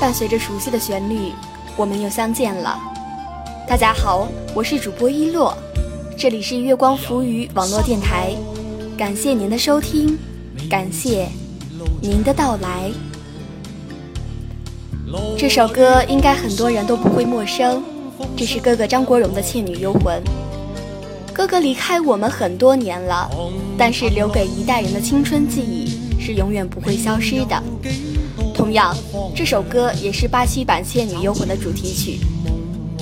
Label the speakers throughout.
Speaker 1: 伴随着熟悉的旋律，我们又相见了。大家好，我是主播一洛，这里是月光浮语网络电台，感谢您的收听，感谢您的到来。这首歌应该很多人都不会陌生，这是哥哥张国荣的《倩女幽魂》。哥哥离开我们很多年了，但是留给一代人的青春记忆是永远不会消失的。同样，这首歌也是八七版《倩女幽魂》的主题曲。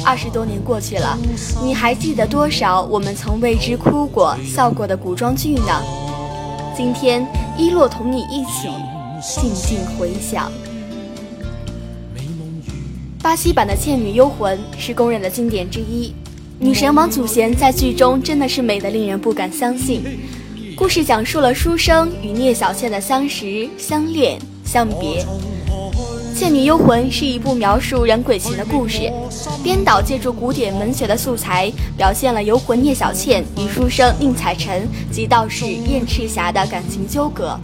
Speaker 1: 二十多年过去了，你还记得多少我们曾为之哭过、笑过的古装剧呢？今天，一洛同你一起静静回想。巴西版的《倩女幽魂》是公认的经典之一，女神王祖贤在剧中真的是美得令人不敢相信。故事讲述了书生与聂小倩的相识、相恋、相别。《倩女幽魂》是一部描述人鬼情的故事，编导借助古典文学的素材，表现了游魂聂小倩与书生宁采臣及道士燕赤霞的感情纠葛。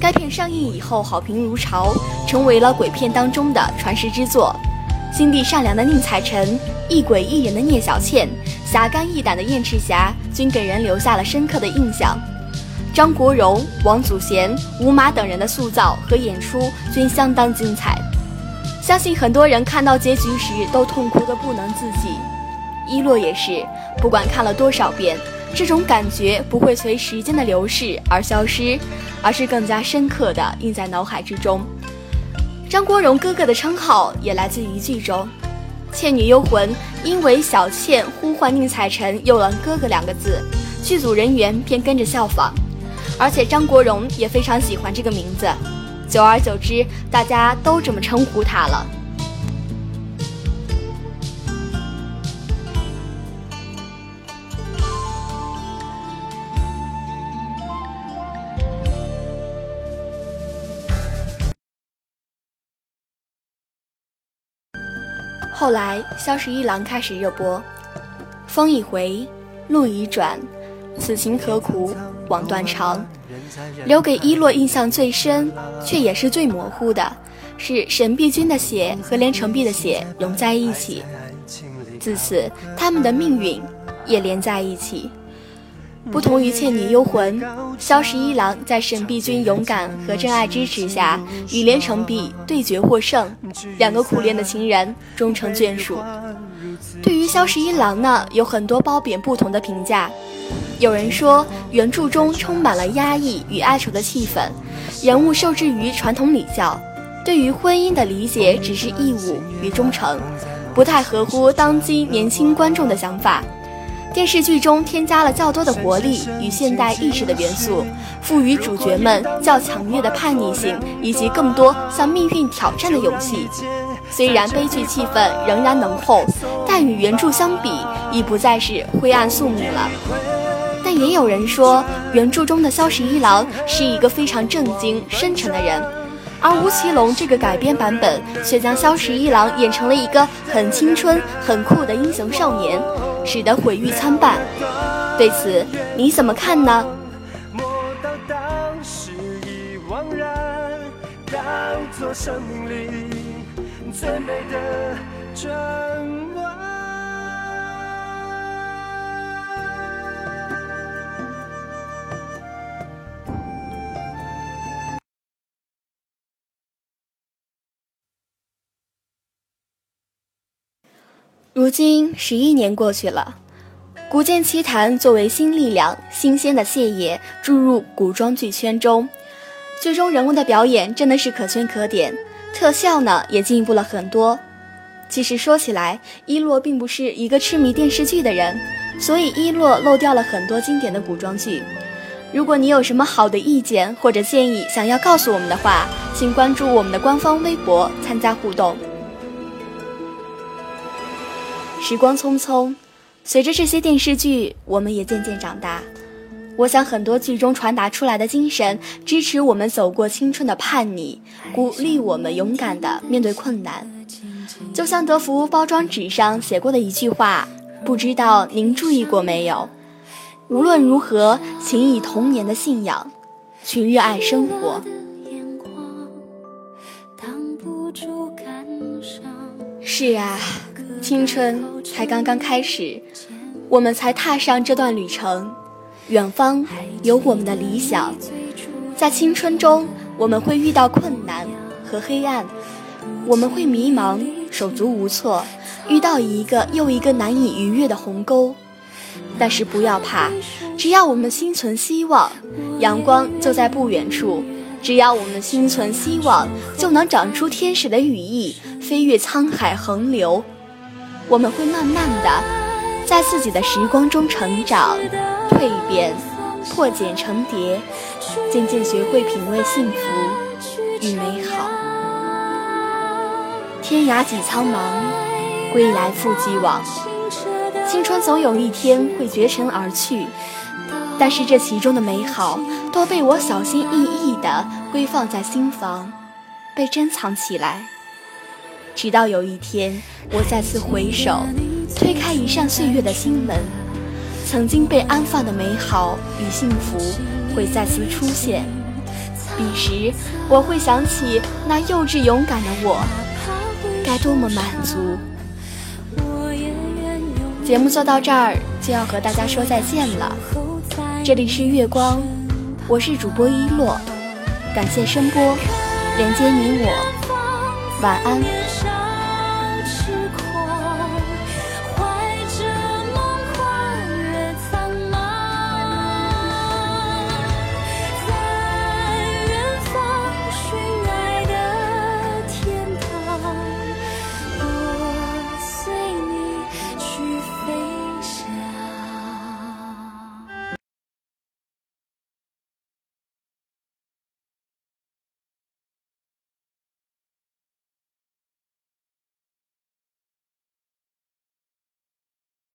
Speaker 1: 该片上映以后好评如潮，成为了鬼片当中的传世之作。心地善良的宁采臣，一鬼一人的聂小倩，侠肝义胆的燕赤霞，均给人留下了深刻的印象。张国荣、王祖贤、吴马等人的塑造和演出均相当精彩，相信很多人看到结局时都痛哭的不能自己。一洛也是，不管看了多少遍，这种感觉不会随时间的流逝而消失，而是更加深刻的印在脑海之中。张国荣哥哥的称号也来自于剧中，《倩女幽魂》因为小倩呼唤宁采臣有了“哥哥”两个字，剧组人员便跟着效仿，而且张国荣也非常喜欢这个名字，久而久之，大家都这么称呼他了。后来，《萧十一郎》开始热播，风已回，路已转，此情何苦。枉断肠。留给一洛印象最深，却也是最模糊的，是沈碧君的血和连城璧的血融在一起，自此他们的命运也连在一起。不同于《倩女幽魂》，萧十一郎在沈碧君勇敢和真爱支持下，与连城璧对决获胜，两个苦恋的情人终成眷属。对于萧十一郎呢，有很多褒贬不同的评价。有人说，原著中充满了压抑与哀愁的气氛，人物受制于传统礼教，对于婚姻的理解只是义务与忠诚，不太合乎当今年轻观众的想法。电视剧中添加了较多的活力与现代意识的元素，赋予主角们较强烈的叛逆性以及更多向命运挑战的勇气。虽然悲剧气氛仍然浓厚，但与原著相比已不再是灰暗宿命了。但也有人说，原著中的萧十一郎是一个非常正经深沉的人，而吴奇隆这个改编版本却将萧十一郎演成了一个很青春、很酷的英雄少年。使得毁誉参半，对此你怎么看呢？当作生命里最美的证明如今十一年过去了，《古剑奇谭》作为新力量、新鲜的血液注入古装剧圈中，剧中人物的表演真的是可圈可点，特效呢也进步了很多。其实说起来，伊洛并不是一个痴迷电视剧的人，所以伊洛漏掉了很多经典的古装剧。如果你有什么好的意见或者建议想要告诉我们的话，请关注我们的官方微博参加互动。时光匆匆，随着这些电视剧，我们也渐渐长大。我想，很多剧中传达出来的精神，支持我们走过青春的叛逆，鼓励我们勇敢的面对困难。就像德芙包装纸上写过的一句话，不知道您注意过没有？无论如何，请以童年的信仰去热爱生活。是啊，青春才刚刚开始，我们才踏上这段旅程，远方有我们的理想。在青春中，我们会遇到困难和黑暗，我们会迷茫、手足无措，遇到一个又一个难以逾越的鸿沟。但是不要怕，只要我们心存希望，阳光就在不远处；只要我们心存希望，就能长出天使的羽翼。飞越沧海横流，我们会慢慢的在自己的时光中成长、蜕变、破茧成蝶，渐渐学会品味幸福与美好。天涯几苍茫，归来复既往。青春总有一天会绝尘而去，但是这其中的美好都被我小心翼翼地归放在心房，被珍藏起来。直到有一天，我再次回首，推开一扇岁月的心门，曾经被安放的美好与幸福会再次出现。彼时，我会想起那幼稚勇敢的我，该多么满足。节目做到这儿就要和大家说再见了。这里是月光，我是主播一洛，感谢声波，连接你我，晚安。